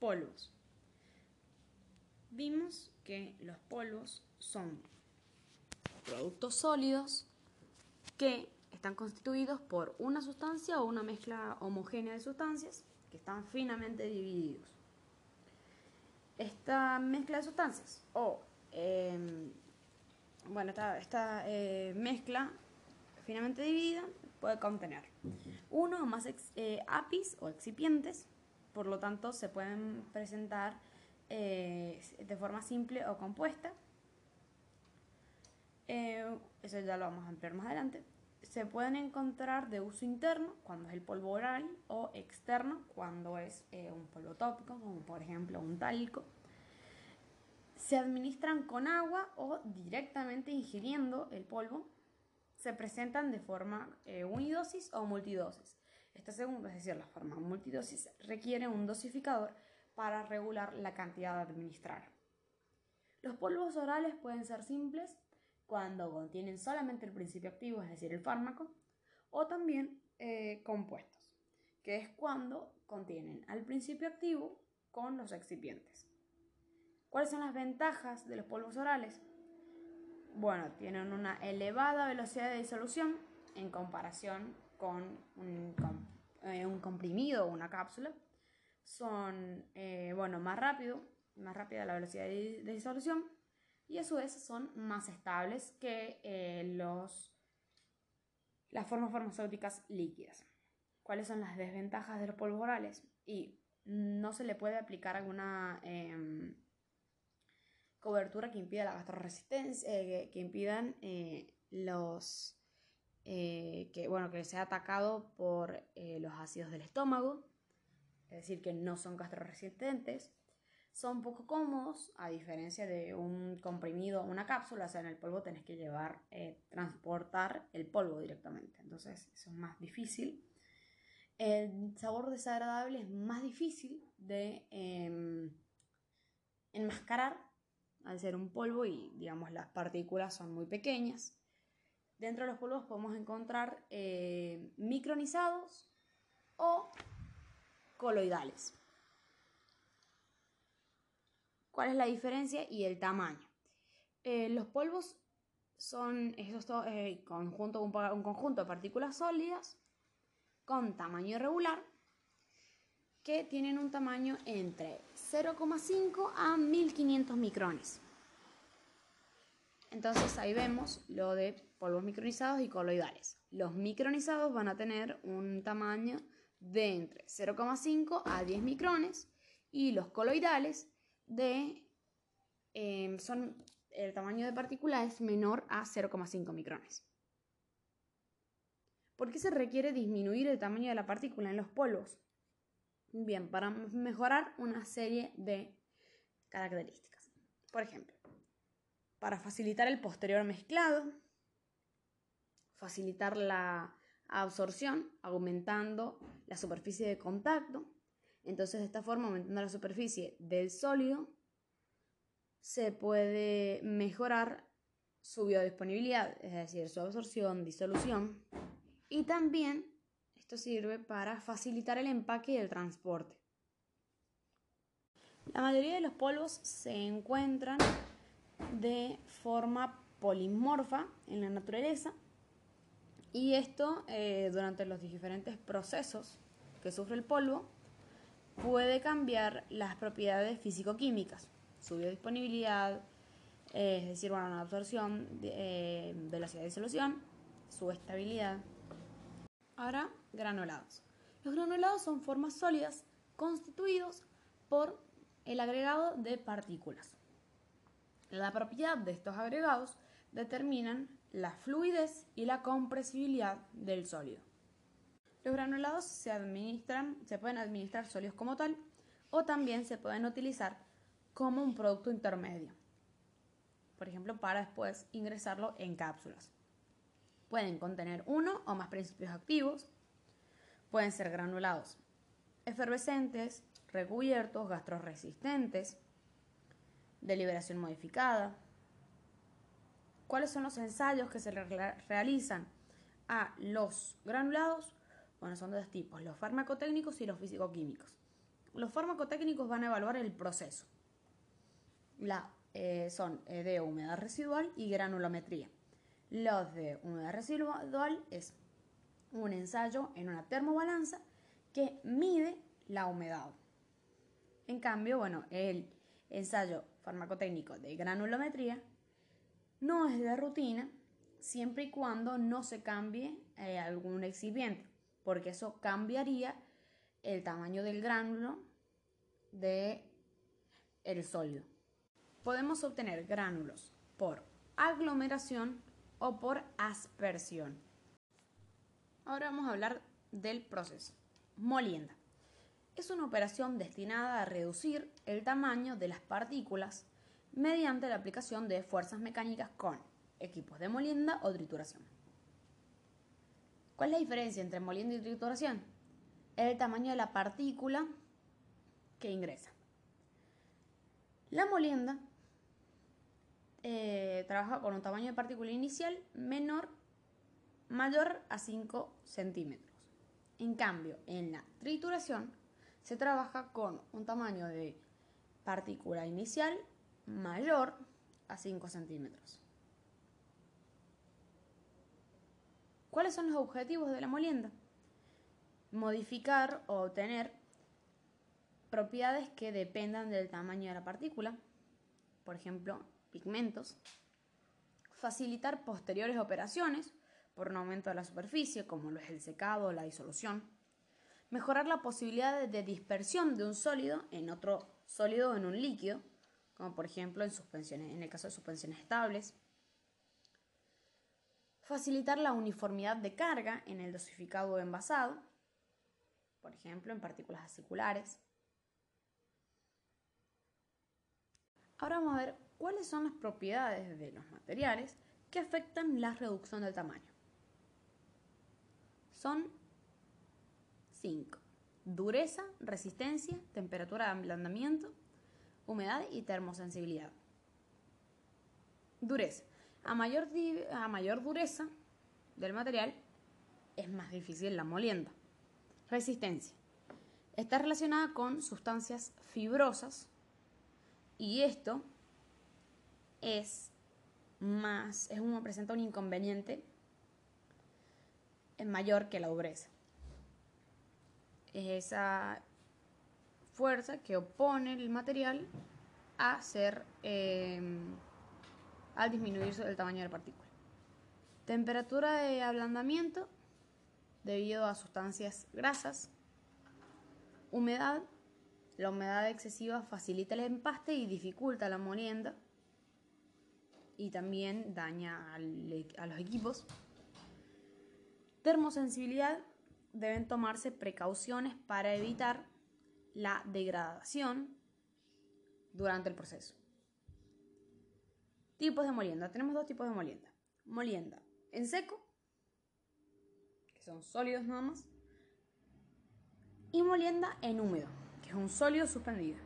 polvos. Vimos que los polvos son productos sólidos que están constituidos por una sustancia o una mezcla homogénea de sustancias que están finamente divididos. Esta mezcla de sustancias o em, bueno, esta, eh, mezcla finamente dividida puede contener uno o más eh, apis o excipientes, por lo tanto se pueden presentar eh, de forma simple o compuesta. eso ya lo vamos a ampliar más adelante se pueden encontrar de uso interno cuando es el polvo oral o externo cuando es eh, un polvo tópico, como por ejemplo un talco. Se administran con agua o directamente ingiriendo el polvo. Se presentan de forma eh, unidosis o multidosis. Esta segunda, es decir, la forma multidosis, requiere un dosificador para regular la cantidad de administrar. Los polvos orales pueden ser simples cuando contienen solamente el principio activo, es decir, el fármaco, o también eh, compuestos, que es cuando contienen al principio activo con los excipientes. ¿Cuáles son las ventajas de los polvos orales? Bueno, tienen una elevada velocidad de disolución en comparación con un, eh, comprimido o una cápsula. Son, eh, bueno, más rápido, más rápida la velocidad de disolución y a su vez son más estables que eh, los, las formas farmacéuticas líquidas. ¿Cuáles son las desventajas de los polvos orales? Y no se le puede aplicar alguna em, cobertura que impida la gastroresistencia, eh, que, impidan eh, que, bueno, que sea atacado por los ácidos del estómago, es decir, que no son gastroresistentes son poco cómodos, a diferencia de un comprimido o una cápsula, o sea, en el polvo tenés que llevar, eh, transportar el polvo directamente, entonces eso es más difícil. El sabor desagradable es más difícil de em, enmascarar al ser un polvo y digamos las partículas son muy pequeñas. Dentro de los polvos podemos encontrar eh, micronizados o coloidales. ¿Cuál es la diferencia y el tamaño? Eh, los polvos son eh, conjunto, un, conjunto de partículas sólidas con tamaño irregular que tienen un tamaño entre 0,5 a 1500 micrones. Entonces ahí vemos lo de polvos micronizados y coloidales. Los micronizados van a tener un tamaño de entre 0,5 a 10 micrones y los coloidales de em, son el tamaño de partícula es menor a 0,5 micrones. ¿Por qué se requiere disminuir el tamaño de la partícula en los polvos? Bien, para mejorar una serie de características. Por ejemplo, para facilitar el posterior mezclado, facilitar la absorción aumentando la superficie de contacto, entonces, de esta forma, aumentando la superficie del sólido, se puede mejorar su biodisponibilidad, es decir, su absorción, disolución. Y también esto sirve para facilitar el empaque y el transporte. La mayoría de los polvos se encuentran de forma polimorfa en la naturaleza y esto eh, durante los diferentes procesos que sufre el polvo puede cambiar las propiedades físico-químicas, su biodisponibilidad, eh, es decir, bueno, absorción, eh, velocidad de disolución, su estabilidad. Ahora, granulados. Los granulados son formas sólidas constituidos por el agregado de partículas. La propiedad de estos agregados determinan la fluidez y la compresibilidad del sólido. Los granulados se administran, se pueden administrar sólidos como tal o también se pueden utilizar como un producto intermedio. Por ejemplo, para después ingresarlo en cápsulas. Pueden contener uno o más principios activos. Pueden ser granulados efervescentes, recubiertos, gastroresistentes, de liberación modificada. ¿Cuáles son los ensayos que se realizan a los granulados? Bueno, son dos tipos, los farmacotécnicos y los físico-químicos. los farmacotécnicos van a evaluar el proceso. Eh, son eh, de humedad residual y granulometría. Los de humedad residual es un ensayo en una termobalanza que mide la humedad. En cambio, bueno, el ensayo farmacotécnico de granulometría no es de rutina siempre y cuando no se cambie eh, algún excipiente, porque eso cambiaría el tamaño del gránulo de el sólido. Podemos obtener gránulos por aglomeración o por aspersión. Ahora vamos a hablar del proceso. Molienda. Es una operación destinada a reducir el tamaño de las partículas mediante la aplicación de fuerzas mecánicas con equipos de molienda o trituración. ¿Cuál es la diferencia entre molienda y trituración? El tamaño de la partícula que ingresa. La molienda eh, trabaja con un tamaño de partícula inicial menor, mayor a 5 centímetros. En cambio, en la trituración se trabaja con un tamaño de partícula inicial mayor a 5 centímetros. ¿Cuáles son los objetivos de la molienda? Modificar o obtener propiedades que dependan del tamaño de la partícula, por ejemplo, pigmentos, facilitar posteriores operaciones por un aumento de la superficie, como lo es el secado o la disolución, mejorar la posibilidad de dispersión de un sólido en otro sólido o en un líquido, como por ejemplo en suspensiones, en el caso de suspensiones estables, facilitar la uniformidad de carga en el dosificado o envasado, por ejemplo en partículas aciculares. Ahora vamos a ver cuáles son las propiedades de los materiales que afectan la reducción del tamaño. Son cinco. Dureza, resistencia, temperatura de ablandamiento, humedad y termosensibilidad. Dureza. A mayor, a mayor dureza del material, es más difícil la molienda. Resistencia. Está relacionada con sustancias fibrosas y esto es más, es un, presenta un inconveniente mayor que la dureza. Es esa fuerza que opone el material a ser em, al disminuirse el tamaño de la partícula. Temperatura de ablandamiento debido a sustancias grasas. Humedad. La humedad excesiva facilita el empaste y dificulta la molienda y también daña a los equipos. Termosensibilidad. Deben tomarse precauciones para evitar la degradación durante el proceso. Tipos de molienda. Tenemos dos tipos de molienda. Molienda en seco, que son sólidos nada más, y molienda en húmedo, que es un sólido suspendido.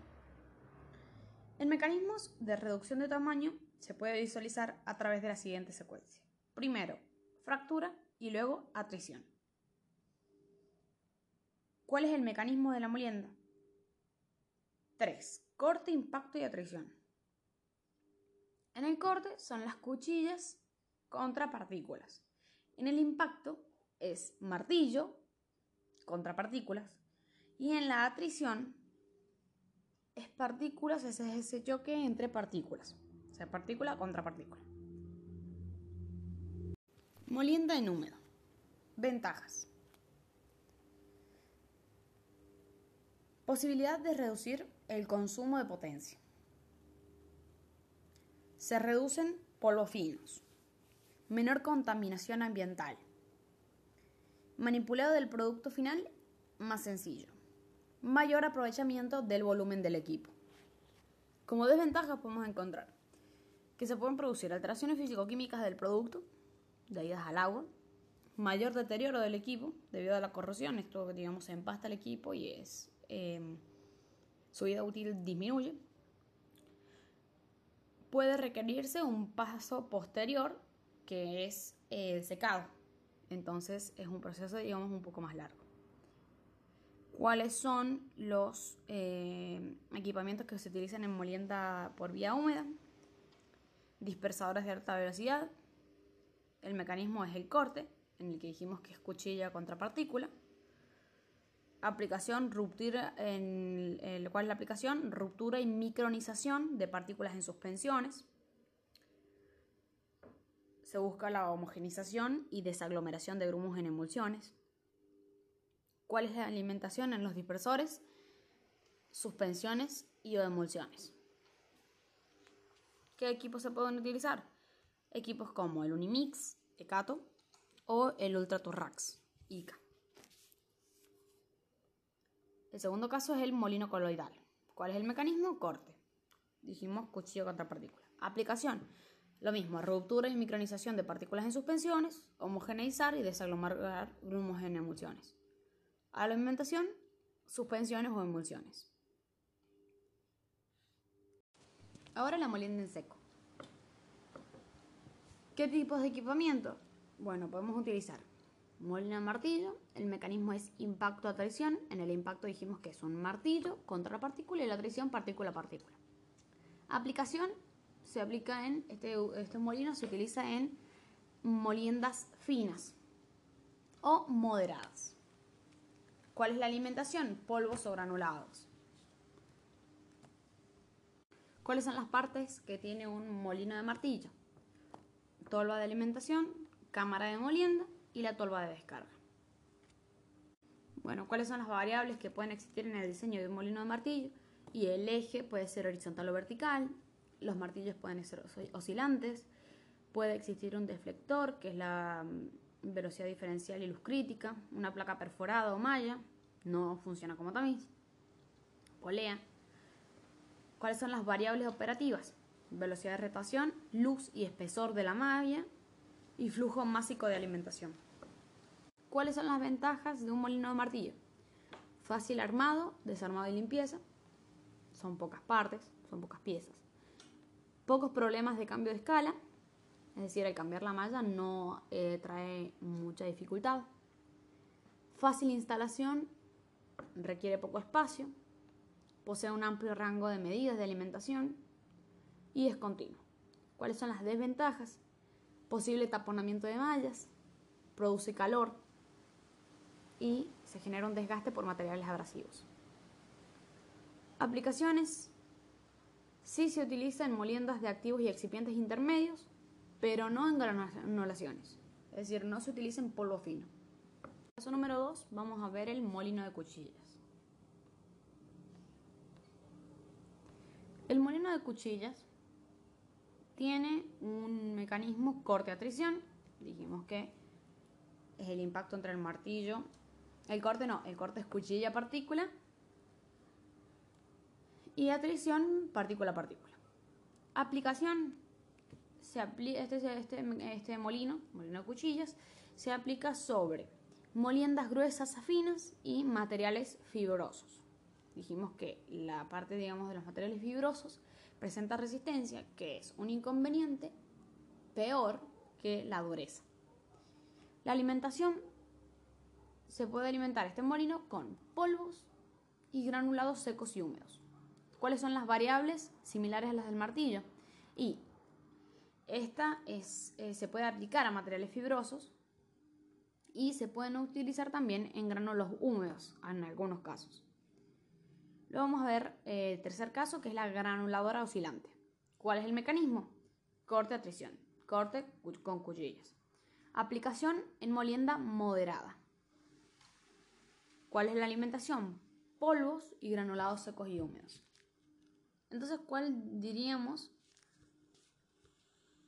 En mecanismos de reducción de tamaño se puede visualizar a través de la siguiente secuencia. Primero, fractura y luego atrición. ¿Cuál es el mecanismo de la molienda? 3. Corte, impacto y atrición. En el corte son las cuchillas contra partículas. En el impacto es martillo contra partículas. Y en la atrición es partículas, ese es ese choque entre partículas. O sea, partícula contra partícula. Molienda en húmedo. Ventajas. Posibilidad de reducir el consumo de potencia. Se reducen polvos finos. Menor contaminación ambiental. Manipulado del producto final más sencillo. Mayor aprovechamiento del volumen del equipo. Como desventajas podemos encontrar que se pueden producir alteraciones físico-químicas del producto, debidas al agua, mayor deterioro del equipo debido a la corrosión, esto digamos se empasta el equipo y es em, su vida útil disminuye. Puede requerirse un paso posterior que es el secado, entonces es un proceso digamos un poco más largo. cuáles son los eh, equipamientos que se utilizan en molienda por vía húmeda, dispersadores de alta velocidad, el mecanismo es el corte, en el que dijimos que es cuchilla contra partícula, aplicación ruptura en el cual es la aplicación ruptura y micronización de partículas en suspensiones. Se busca la homogenización y desaglomeración de grumos en emulsiones. Cuál es la alimentación en los dispersores suspensiones y o emulsiones. ¿qué equipos se pueden utilizar? equipos como el Unimix, Ecato o el Ultraturrax, ICA el segundo caso es el molino coloidal. ¿Cuál es el mecanismo? Corte. Dijimos cuchillo contra partículas. Aplicación. Lo mismo, ruptura y micronización de partículas en suspensiones, homogeneizar y en emulsiones. Alimentación, suspensiones o emulsiones. Ahora la molienda en seco. ¿Qué tipos de equipamiento? Bueno, podemos utilizar molino de martillo, el mecanismo es impacto a traición. En el impacto dijimos que es un martillo contra la partícula y la traición partícula a partícula. Aplicación se aplica en este, este molino se utiliza en moliendas finas o moderadas. ¿Cuál es la alimentación? Polvos o granulados. ¿Cuáles son las partes que tiene un molino de martillo? Tolva de alimentación, cámara de molienda y la tolva de descarga. Bueno, ¿cuáles son las variables que pueden existir en el diseño de un molino de martillo? Y el eje puede ser horizontal o vertical, los martillos pueden ser oscilantes, puede existir un deflector, que es la mm, velocidad diferencial y luz crítica, una placa perforada o malla, no funciona como tamiz, polea. ¿Cuáles son las variables operativas? Velocidad de rotación, luz y espesor de la malla, y flujo másico de alimentación. ¿Cuáles son las ventajas de un molino de martillo? Fácil armado, desarmado y limpieza. Son pocas partes, son pocas piezas. Pocos problemas de cambio de escala, es decir, al cambiar la malla no eh, trae mucha dificultad. Fácil instalación, requiere poco espacio, posee un amplio rango de medidas de alimentación y es continuo. ¿Cuáles son las desventajas? Posible taponamiento de mallas, produce calor y se genera un desgaste por materiales abrasivos. Aplicaciones. Sí se utiliza en moliendas de activos y excipientes intermedios, pero no en granulaciones. Es decir, no se utiliza en polvo fino. Caso número 2, vamos a ver el molino de cuchillas. El molino de cuchillas tiene un mecanismo corte atrición. Dijimos que es el impacto entre el martillo. El corte no, el corte es cuchilla partícula. Y atrición partícula partícula. Aplicación. Se este, este, este molino, molino de cuchillas, se aplica sobre moliendas gruesas a finas y materiales fibrosos. Dijimos que la parte, digamos, de los materiales fibrosos presenta resistencia, que es un inconveniente peor que la dureza. La alimentación se puede alimentar este molino con polvos y granulados secos y húmedos. ¿Cuáles son las variables similares a las del martillo? Y esta es, eh, se puede aplicar a materiales fibrosos y se pueden utilizar también en granulos húmedos en algunos casos. Luego vamos a ver eh, el tercer caso, que es la granuladora oscilante. ¿Cuál es el mecanismo? Corte a tricción, corte con cuchillas. Aplicación en molienda moderada. ¿Cuál es la alimentación? Polvos y granulados secos y húmedos. Entonces, ¿cuál diríamos?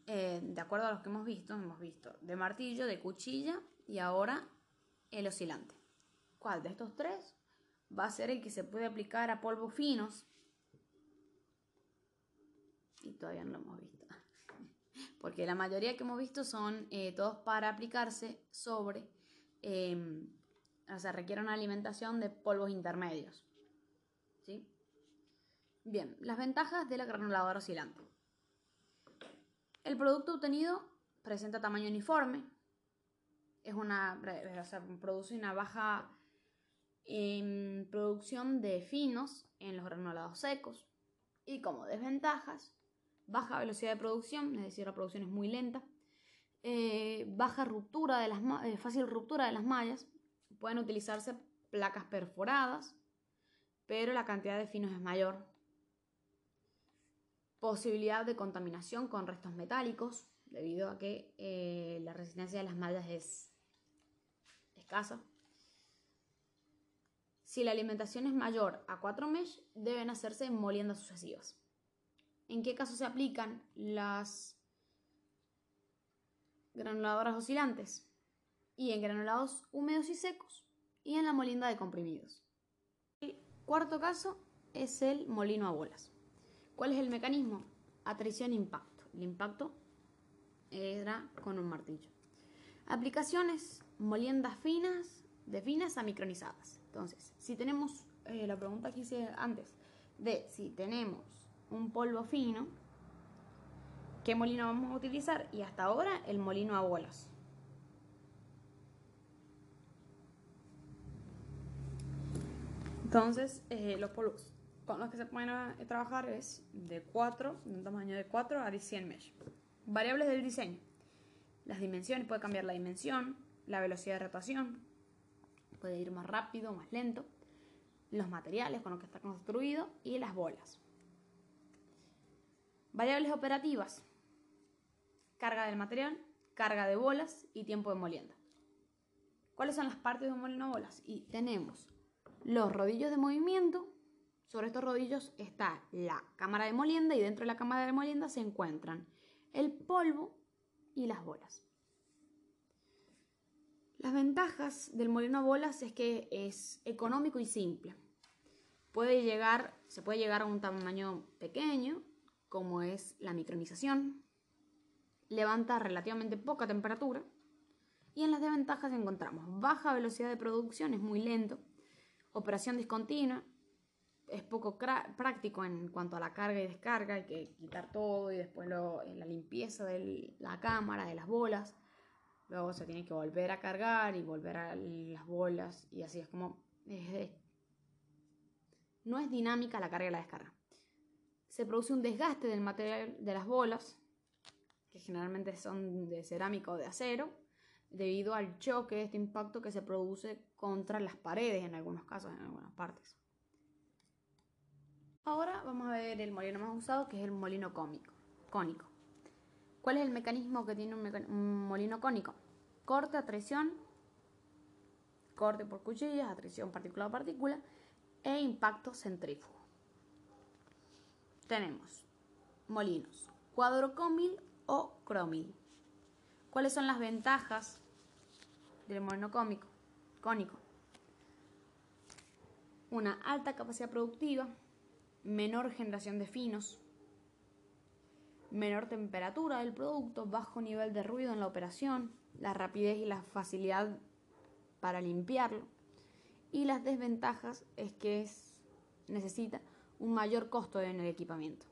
Eh, de acuerdo a los que hemos visto, hemos visto de martillo, de cuchilla y ahora el oscilante. ¿Cuál de estos tres va a ser el que se puede aplicar a polvos finos. Y todavía no lo hemos visto. Porque la mayoría que hemos visto son eh, todos para aplicarse sobre, em, o sea, requiere una alimentación de polvos intermedios. ¿Sí? Bien, las ventajas de la granuladora oscilante. El producto obtenido presenta tamaño uniforme, es una, o sea, produce una baja en producción de finos en los granulados secos y como desventajas, baja velocidad de producción, es decir, la producción es muy lenta, eh, baja ruptura de las eh, fácil ruptura de las mallas, pueden utilizarse placas perforadas, pero la cantidad de finos es mayor. Posibilidad de contaminación con restos metálicos, debido a que eh, la resistencia de las mallas es escasa. Si la alimentación es mayor a 4 mesh, deben hacerse en moliendas sucesivas. ¿En qué caso se aplican las granuladoras oscilantes? Y en granulados húmedos y secos y en la molienda de comprimidos. El cuarto caso es el molino a bolas. ¿Cuál es el mecanismo? Atrición-impacto. El impacto era con un martillo. Aplicaciones, moliendas finas, de finas a micronizadas. Entonces, si tenemos eh, la pregunta que hice antes de si tenemos un polvo fino, ¿qué molino vamos a utilizar? Y hasta ahora el molino a bolas. Entonces, eh, los polvos con los que se pueden eh, trabajar es de 4, de un tamaño de 4 a 100 mesh. Variables del diseño. Las dimensiones, puede cambiar la dimensión, la velocidad de rotación, puede ir más rápido, o más lento, los materiales con los que está construido y las bolas. Variables operativas, carga del material, carga de bolas y tiempo de molienda. ¿Cuáles son las partes de un molino de bolas? Y tenemos los rodillos de movimiento. Sobre estos rodillos está la cámara de molienda y dentro de la cámara de molienda se encuentran el polvo y las bolas. Las ventajas del molino a bolas es que es económico y simple. Puede llegar, se puede llegar a un tamaño pequeño, como es la micronización. Levanta relativamente poca temperatura. Y en las desventajas encontramos baja velocidad de producción, es muy lento. Operación discontinua, es poco práctico en cuanto a la carga y descarga, hay que quitar todo y después la limpieza de la cámara, de las bolas. Luego se tiene que volver a cargar y volver a las bolas y así es como... no es dinámica la carga y la descarga. Se produce un desgaste del material de las bolas, que generalmente son de cerámica o de acero, debido al choque este impacto que se produce contra las paredes en algunos casos, en algunas partes. Ahora vamos a ver el molino más usado, que es el molino cónico. ¿Cuál es el mecanismo que tiene un, molino cónico? Corte a traición, corte por cuchillas, atrición partícula a partícula e impacto centrífugo. Tenemos molinos cuadrocómil o cromil. ¿Cuáles son las ventajas del molino cónico? cónico? Una alta capacidad productiva, menor generación de finos, menor temperatura del producto, bajo nivel de ruido en la operación, la rapidez y la facilidad para limpiarlo. Y las desventajas es que necesita un mayor costo en el equipamiento.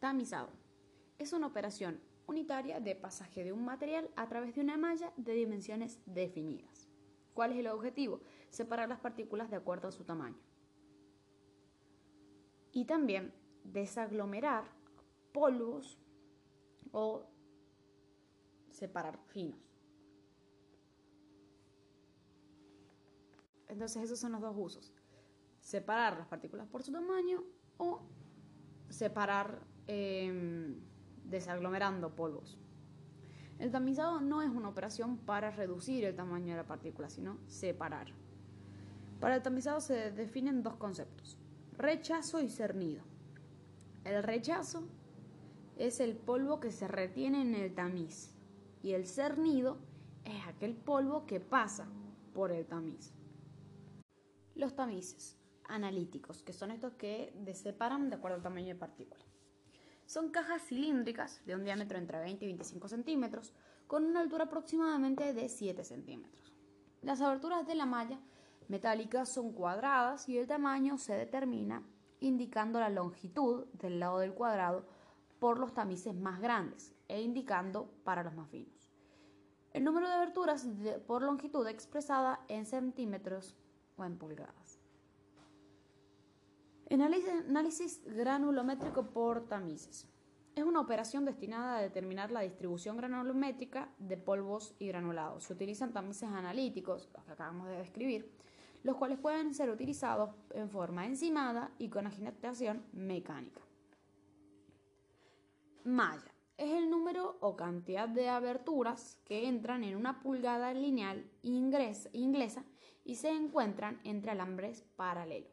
Tamizado. Es una operación unitaria de pasaje de un material a través de una malla de dimensiones definidas. ¿Cuál es el objetivo? Separar las partículas de acuerdo a su tamaño. Y también desaglomerar polvos o separar finos. Entonces esos son los dos usos. Separar las partículas por su tamaño o separar em, desaglomerando polvos. El tamizado no es una operación para reducir el tamaño de la partícula, sino separar. Para el tamizado se definen dos conceptos, rechazo y cernido. El rechazo es el polvo que se retiene en el tamiz y el cernido es aquel polvo que pasa por el tamiz. Los tamices analíticos, que son estos que separan de acuerdo al tamaño de partícula. Son cajas cilíndricas de un diámetro entre 20 y 25 centímetros, con una altura aproximadamente de 7 centímetros. Las aberturas de la malla metálica son cuadradas y el tamaño se determina indicando la longitud del lado del cuadrado por los tamices más grandes, e indicando para los más finos. El número de aberturas por longitud expresada en centímetros o en pulgadas. Análisis granulométrico por tamices. Es una operación destinada a determinar la distribución granulométrica de polvos y granulados. Se utilizan tamices analíticos, los que acabamos de describir, los cuales pueden ser utilizados en forma enzimada y con agitación mecánica. Malla es el número o cantidad de aberturas que entran en una pulgada lineal inglesa y se encuentran entre alambres paralelos.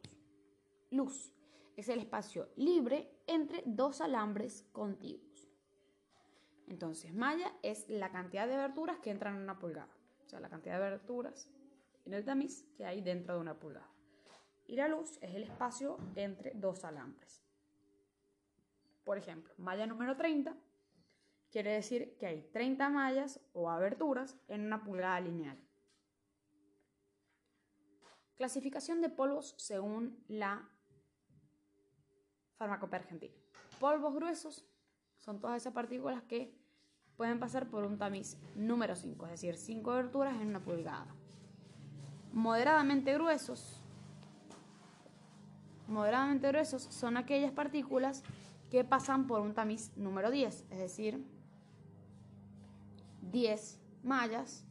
Luz es el espacio libre entre dos alambres contiguos. Entonces, malla es la cantidad de aberturas que entran en una pulgada, o sea, la cantidad de aberturas en el tamiz que hay dentro de una pulgada. Y la luz es el espacio entre dos alambres. Por ejemplo, malla número 30 quiere decir que hay 30 mallas o aberturas en una pulgada lineal. Clasificación de polvos según la farmacopea argentina. Polvos gruesos son todas esas partículas que pueden pasar por un tamiz número 5, es decir, 5 aberturas en una pulgada. Moderadamente gruesos. Moderadamente gruesos son aquellas partículas que pasan por un tamiz número 10, es decir, 10 mallas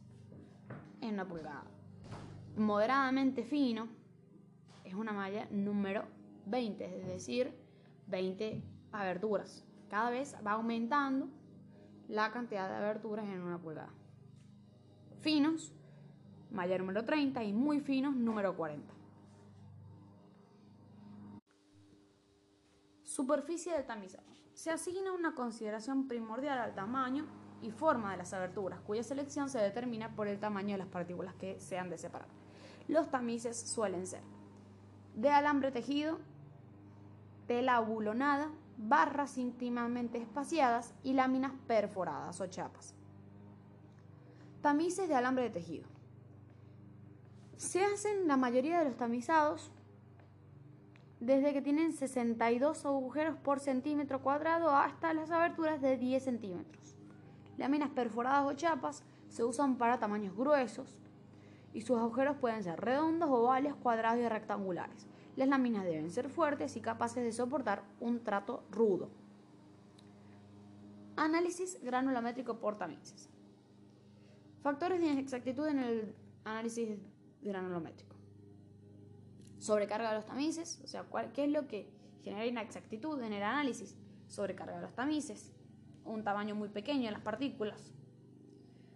en una pulgada. Moderadamente fino es una malla número 20, es decir, 20 aberturas. Cada vez va aumentando la cantidad de aberturas en una pulgada. Finos, malla número 30 y muy finos, número 40. Superficie del tamizado. Se asigna una consideración primordial al tamaño y forma de las aberturas, cuya selección se determina por el tamaño de las partículas que se han de separar. Los tamices suelen ser de alambre tejido, tela abulonada, barras íntimamente espaciadas y láminas perforadas o chapas. Tamices de alambre de tejido. Se hacen la mayoría de los tamizados desde que tienen 62 agujeros por centímetro cuadrado hasta las aberturas de 10 centímetros. Láminas perforadas o chapas se usan para tamaños gruesos y sus agujeros pueden ser redondos, ovales, cuadrados y rectangulares. Las láminas deben ser fuertes y capaces de soportar un trato rudo. Análisis granulométrico por tamices. Factores de inexactitud en el análisis granulométrico. Sobrecarga de los tamices, o sea, ¿qué es lo que genera inexactitud en el análisis? Sobrecarga de los tamices, un tamaño muy pequeño de las partículas,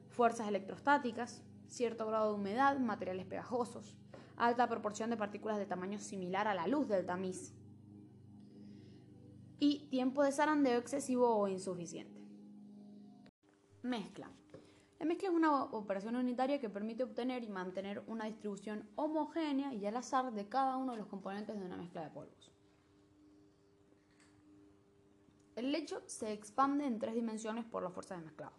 fuerzas electrostáticas, cierto grado de humedad, materiales pegajosos, alta proporción de partículas de tamaño similar a la luz del tamiz y tiempo de zarandeo excesivo o insuficiente. Mezcla. La mezcla es una operación unitaria que permite obtener y mantener una distribución homogénea y al azar de cada uno de los componentes de una mezcla de polvos. El lecho se expande en tres dimensiones por la fuerza de mezclado.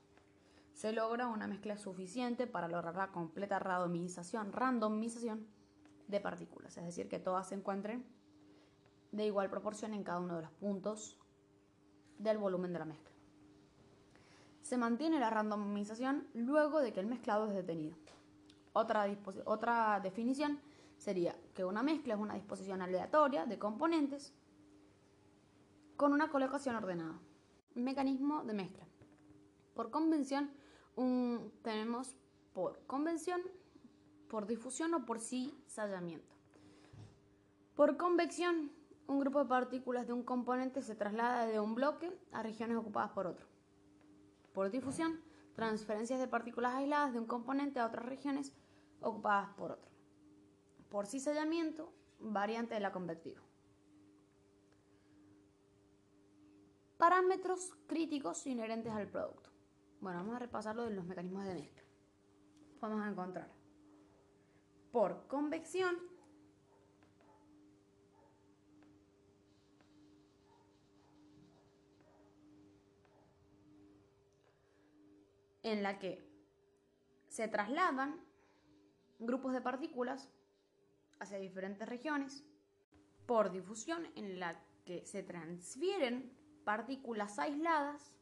Se logra una mezcla suficiente para lograr la completa randomización, randomización de partículas, es decir, que todas se encuentren de igual proporción en cada uno de los puntos del volumen de la mezcla. Se mantiene la randomización luego de que el mezclado es detenido. Otra, otra definición sería que una mezcla es una disposición aleatoria de componentes con una colocación ordenada. Mecanismo de mezcla. Por convención, tenemos por convención, por difusión o por cizallamiento. Por convección, un grupo de partículas de un componente se traslada de un bloque a regiones ocupadas por otro. Por difusión, transferencias de partículas aisladas de un componente a otras regiones ocupadas por otro. Por cizallamiento, variante de la convectiva. Parámetros críticos inherentes al producto. Bueno, vamos a repasar lo de los mecanismos de mezcla. Vamos a encontrar por convección en la que se trasladan grupos de partículas hacia diferentes regiones por difusión en la que se transfieren partículas aisladas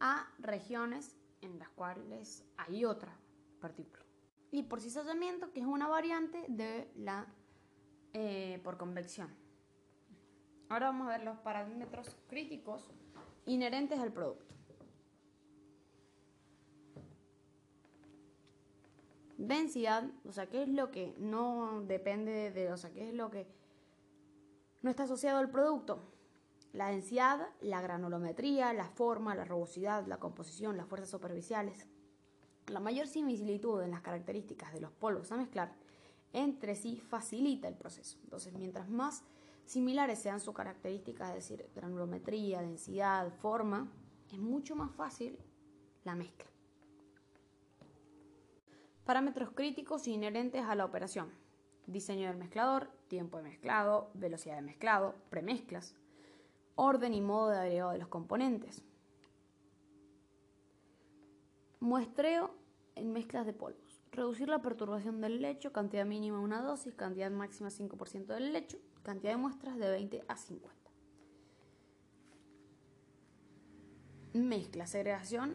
a regiones en las cuales hay otra partícula. Y por cizallamiento, que es una variante de la eh, por convección. Ahora vamos a ver los parámetros críticos inherentes al producto. Densidad, o sea, ¿qué es lo que no depende de, o sea, qué es lo que no está asociado al producto? La densidad, la granulometría, la forma, la rugosidad, la composición, las fuerzas superficiales. La mayor similitud en las características de los polvos a mezclar entre sí facilita el proceso. Entonces, mientras más similares sean sus características, es decir, granulometría, densidad, forma, es mucho más fácil la mezcla. Parámetros críticos inherentes a la operación. Diseño del mezclador, tiempo de mezclado, velocidad de mezclado, premezclas, orden y modo de agregado de los componentes. Muestreo en mezclas de polvos. Reducir la perturbación del lecho, cantidad mínima una dosis, cantidad máxima 5% del lecho, cantidad de muestras de 20 a 50. Mezcla, segregación.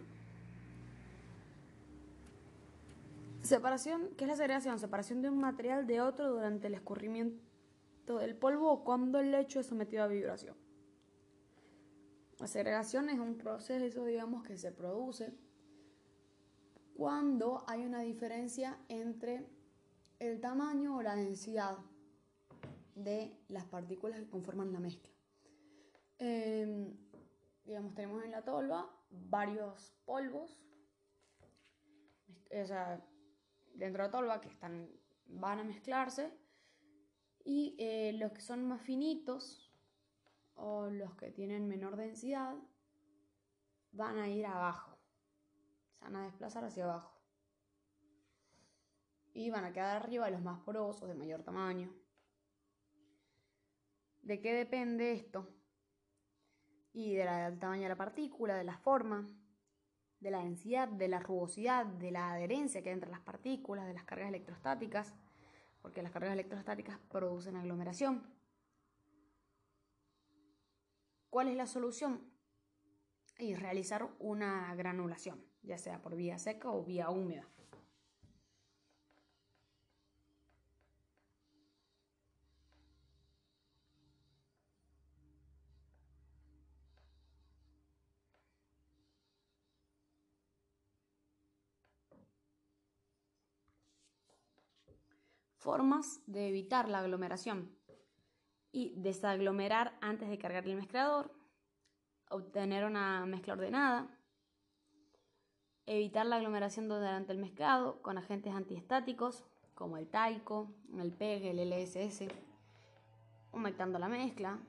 Separación, ¿qué es la segregación? Separación de un material de otro durante el escurrimiento del polvo o cuando el lecho es sometido a vibración. La segregación es un proceso, digamos, que se produce cuando hay una diferencia entre el tamaño o la densidad de las partículas que conforman la mezcla. Em, digamos, tenemos en la tolva varios polvos, o sea, dentro de tolva que están, van a mezclarse y eh, los que son más finitos o los que tienen menor densidad van a ir abajo, se van a desplazar hacia abajo y van a quedar arriba los más porosos de mayor tamaño. ¿De qué depende esto? Y del tamaño de la partícula, de la forma, de la densidad, de la rugosidad, de la adherencia que hay entre las partículas, de las cargas electrostáticas, porque las cargas electrostáticas producen aglomeración. ¿Cuál es la solución? Y realizar una granulación, ya sea por vía seca o vía húmeda. Formas de evitar la aglomeración y desaglomerar antes de cargar el mezclador, obtener una mezcla ordenada, evitar la aglomeración durante el mezclado con agentes antiestáticos como el talco, el PEG, el LSS, humectando la mezcla,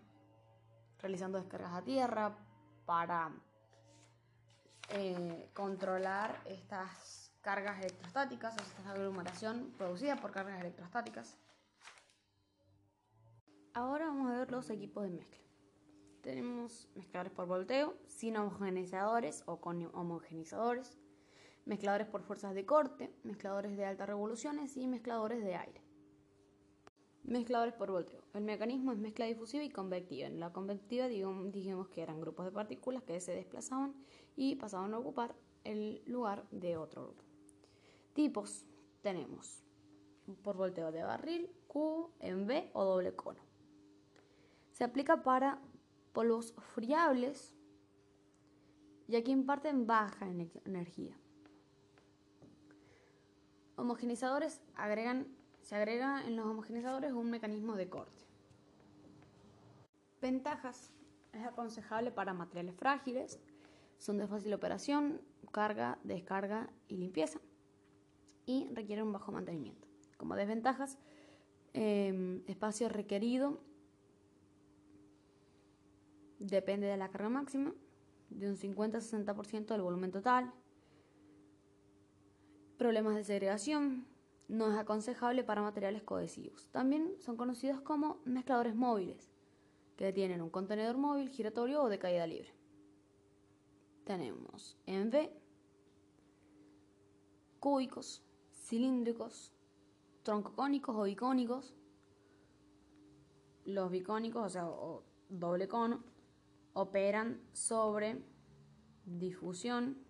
realizando descargas a tierra para eh, controlar estas cargas electrostáticas, o sea, aglomeración producida por cargas electrostáticas. Ahora vamos a ver los equipos de mezcla. Tenemos mezcladores por volteo, sin homogeneizadores o con homogeneizadores, mezcladores por fuerzas de corte, mezcladores de altas revoluciones y mezcladores de aire. Mezcladores por volteo. El mecanismo es mezcla difusiva y convectiva. En la convectiva dijimos que eran grupos de partículas que se desplazaban y pasaban a ocupar el lugar de otro grupo. Tipos tenemos por volteo de barril, Q, en V o doble cono. Se aplica para polvos friables y aquí imparten baja energía. Homogenizadores agregan, se agrega en los homogenizadores un mecanismo de corte. Ventajas. Es aconsejable para materiales frágiles, son de fácil operación, carga, descarga y limpieza y requiere un bajo mantenimiento. Como desventajas, em, espacio requerido depende de la carga máxima, de un 50-60% del volumen total. Problemas de segregación, no es aconsejable para materiales cohesivos. También son conocidos como mezcladores móviles, que tienen un contenedor móvil giratorio o de caída libre. Tenemos en V, cúbicos, cilíndricos, troncocónicos o bicónicos. Los bicónicos, o sea, doble cono, operan sobre difusión,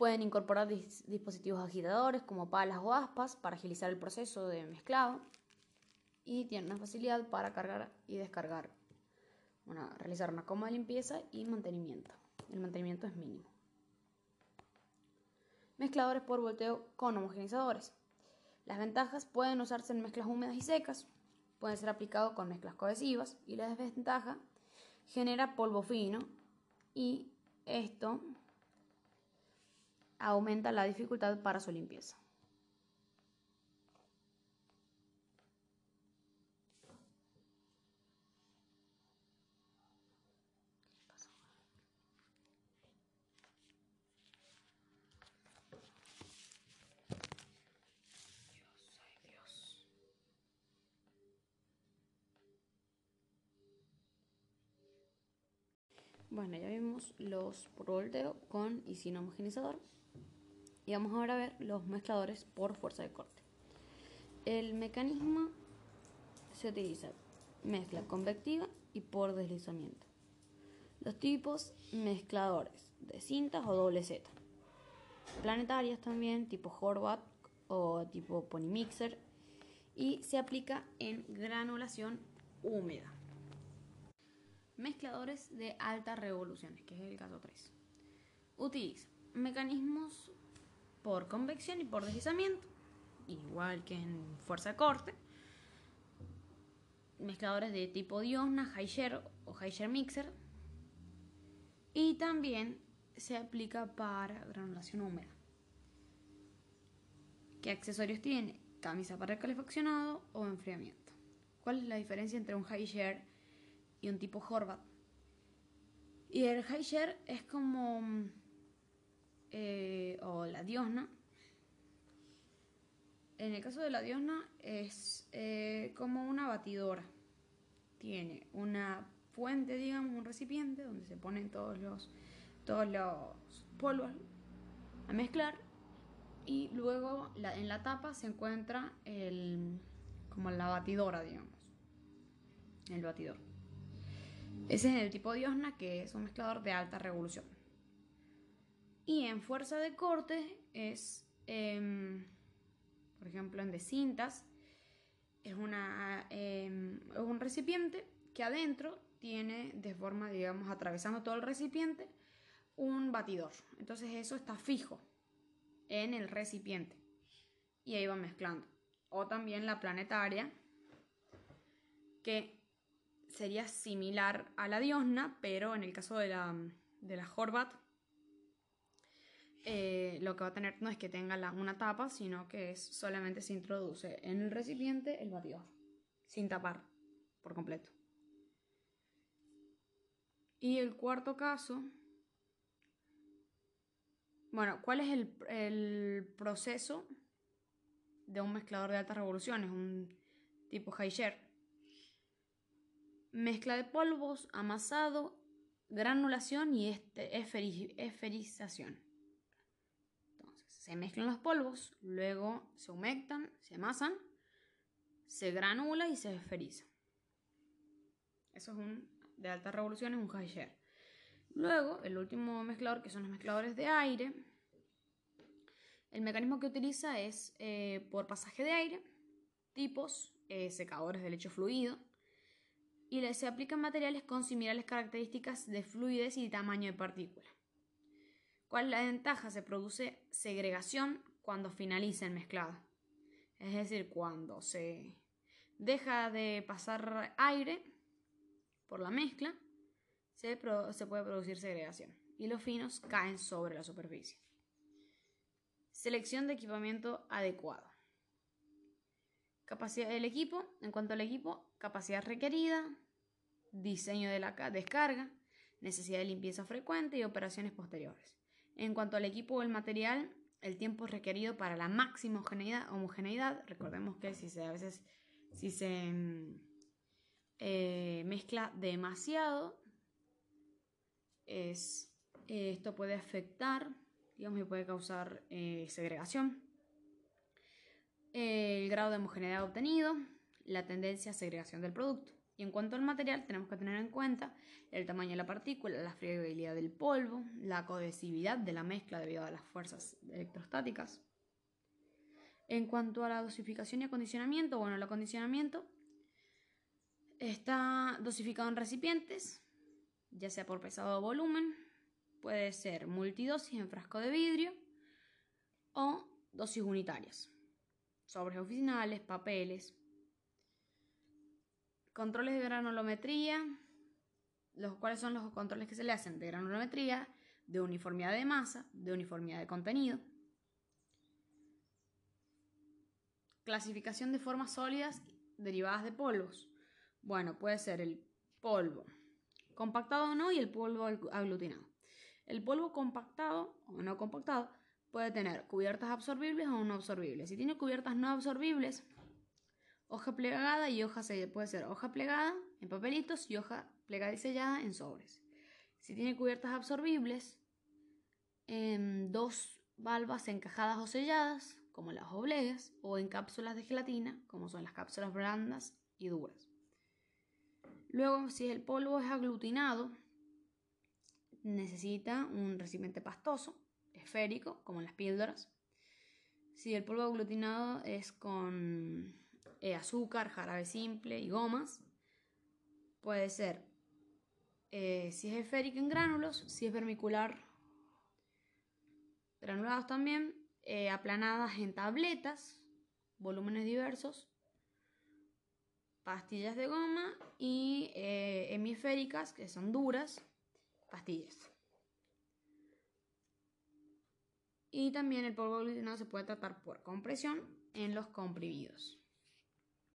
Pueden incorporar dispositivos agitadores como palas o aspas para agilizar el proceso de mezclado y tienen una facilidad para cargar y descargar, realizar una coma de limpieza y mantenimiento. El mantenimiento es mínimo. Mezcladores por volteo con homogenizadores. Las ventajas pueden usarse en mezclas húmedas y secas, pueden ser aplicados con mezclas cohesivas y la desventaja genera polvo fino y esto aumenta la dificultad para su limpieza. Bueno, ya vimos los por volteo con y sin homogenizador. Y vamos ahora a ver los mezcladores por fuerza de corte. El mecanismo se utiliza mezcla convectiva y por deslizamiento. Los tipos mezcladores de cintas o doble Z. Planetarias también, tipo Horvath o tipo Ponymixer. Y se aplica en granulación húmeda. Mezcladores de altas revoluciones, que es el caso 3. Utiliza mecanismos por convección y por deslizamiento, igual que en fuerza corte. Mezcladores de tipo Diosna, High o High Mixer. Y también se aplica para granulación húmeda. ¿Qué accesorios tiene? Camisa para calefaccionado o enfriamiento. ¿Cuál es la diferencia entre un high y un tipo Horvath? Y el share es como eh, o la diosna. En el caso de la diosna es eh, como una batidora. Tiene una fuente, digamos, un recipiente donde se ponen todos los, todos los polvos a mezclar y luego en la tapa se encuentra el, como la batidora, digamos, el batidor. Ese es el tipo Diosna, que es un mezclador de alta revolución. Y en fuerza de corte es, em, por ejemplo, en de cintas, es, una, em, un recipiente que adentro tiene de forma, digamos, atravesando todo el recipiente, un batidor. Entonces eso está fijo en el recipiente y ahí va mezclando. O también la planetaria, que sería similar a la diosna, pero en el caso de la, de la Horvat eh, lo que va a tener no es que tenga una tapa, sino que es solamente se introduce en el recipiente el batidor, sin tapar por completo. Y el cuarto caso, bueno, ¿cuál es el, el proceso de un mezclador de altas revoluciones, un tipo share? Mezcla de polvos, amasado, granulación y este, esferización se mezclan los polvos, luego se humectan, se amasan, se granula y se esferiza. Eso es un de alta revolución, es un share. Luego, el último mezclador, que son los mezcladores de aire, el mecanismo que utiliza es eh, por pasaje de aire, tipos, eh, secadores de lecho fluido, y se aplican materiales con similares características de fluidez y tamaño de partícula. ¿Cuál es la ventaja? Se produce segregación cuando finaliza el mezclado. Es decir, cuando se deja de pasar aire por la mezcla, se, puede producir segregación y los finos caen sobre la superficie. Selección de equipamiento adecuado. Capacidad del equipo. En cuanto al equipo, capacidad requerida, diseño de la descarga, necesidad de limpieza frecuente y operaciones posteriores. En cuanto al equipo o el material, el tiempo requerido para la máxima homogeneidad, recordemos que si se, a veces si se mm, eh, mezcla demasiado, es, esto puede afectar, digamos, y puede causar eh, segregación. El grado de homogeneidad obtenido, la tendencia a segregación del producto. Y en cuanto al material, tenemos que tener en cuenta el tamaño de la partícula, la friabilidad del polvo, la cohesividad de la mezcla debido a las fuerzas electrostáticas. En cuanto a la dosificación y acondicionamiento, bueno, el acondicionamiento está dosificado en recipientes, ya sea por pesado o volumen, puede ser multidosis en frasco de vidrio o dosis unitarias, sobres oficinales, papeles, controles de granulometría, los cuales son los controles que se le hacen de granulometría, de uniformidad de masa, de uniformidad de contenido. Clasificación de formas sólidas derivadas de polvos. Bueno, puede ser el polvo compactado o no y el polvo aglutinado. El polvo compactado o no compactado puede tener cubiertas absorbibles o no absorbibles. Si tiene cubiertas no absorbibles, hoja plegada y hoja sellada. Puede ser hoja plegada en papelitos y hoja plegada y sellada en sobres. Si tiene cubiertas absorbibles, en dos valvas encajadas o selladas, como las obleas, o en cápsulas de gelatina, como son las cápsulas blandas y duras. Luego, si el polvo es aglutinado, necesita un recipiente pastoso, esférico, como las píldoras. Si el polvo aglutinado es con eh, azúcar, jarabe simple y gomas, puede ser, eh, si es esférico en gránulos, si es vermicular, granulados también, eh, aplanadas en tabletas, volúmenes diversos, pastillas de goma y hemisféricas, que son duras, pastillas. Y también el polvo aglutinado se puede tratar por compresión en los comprimidos.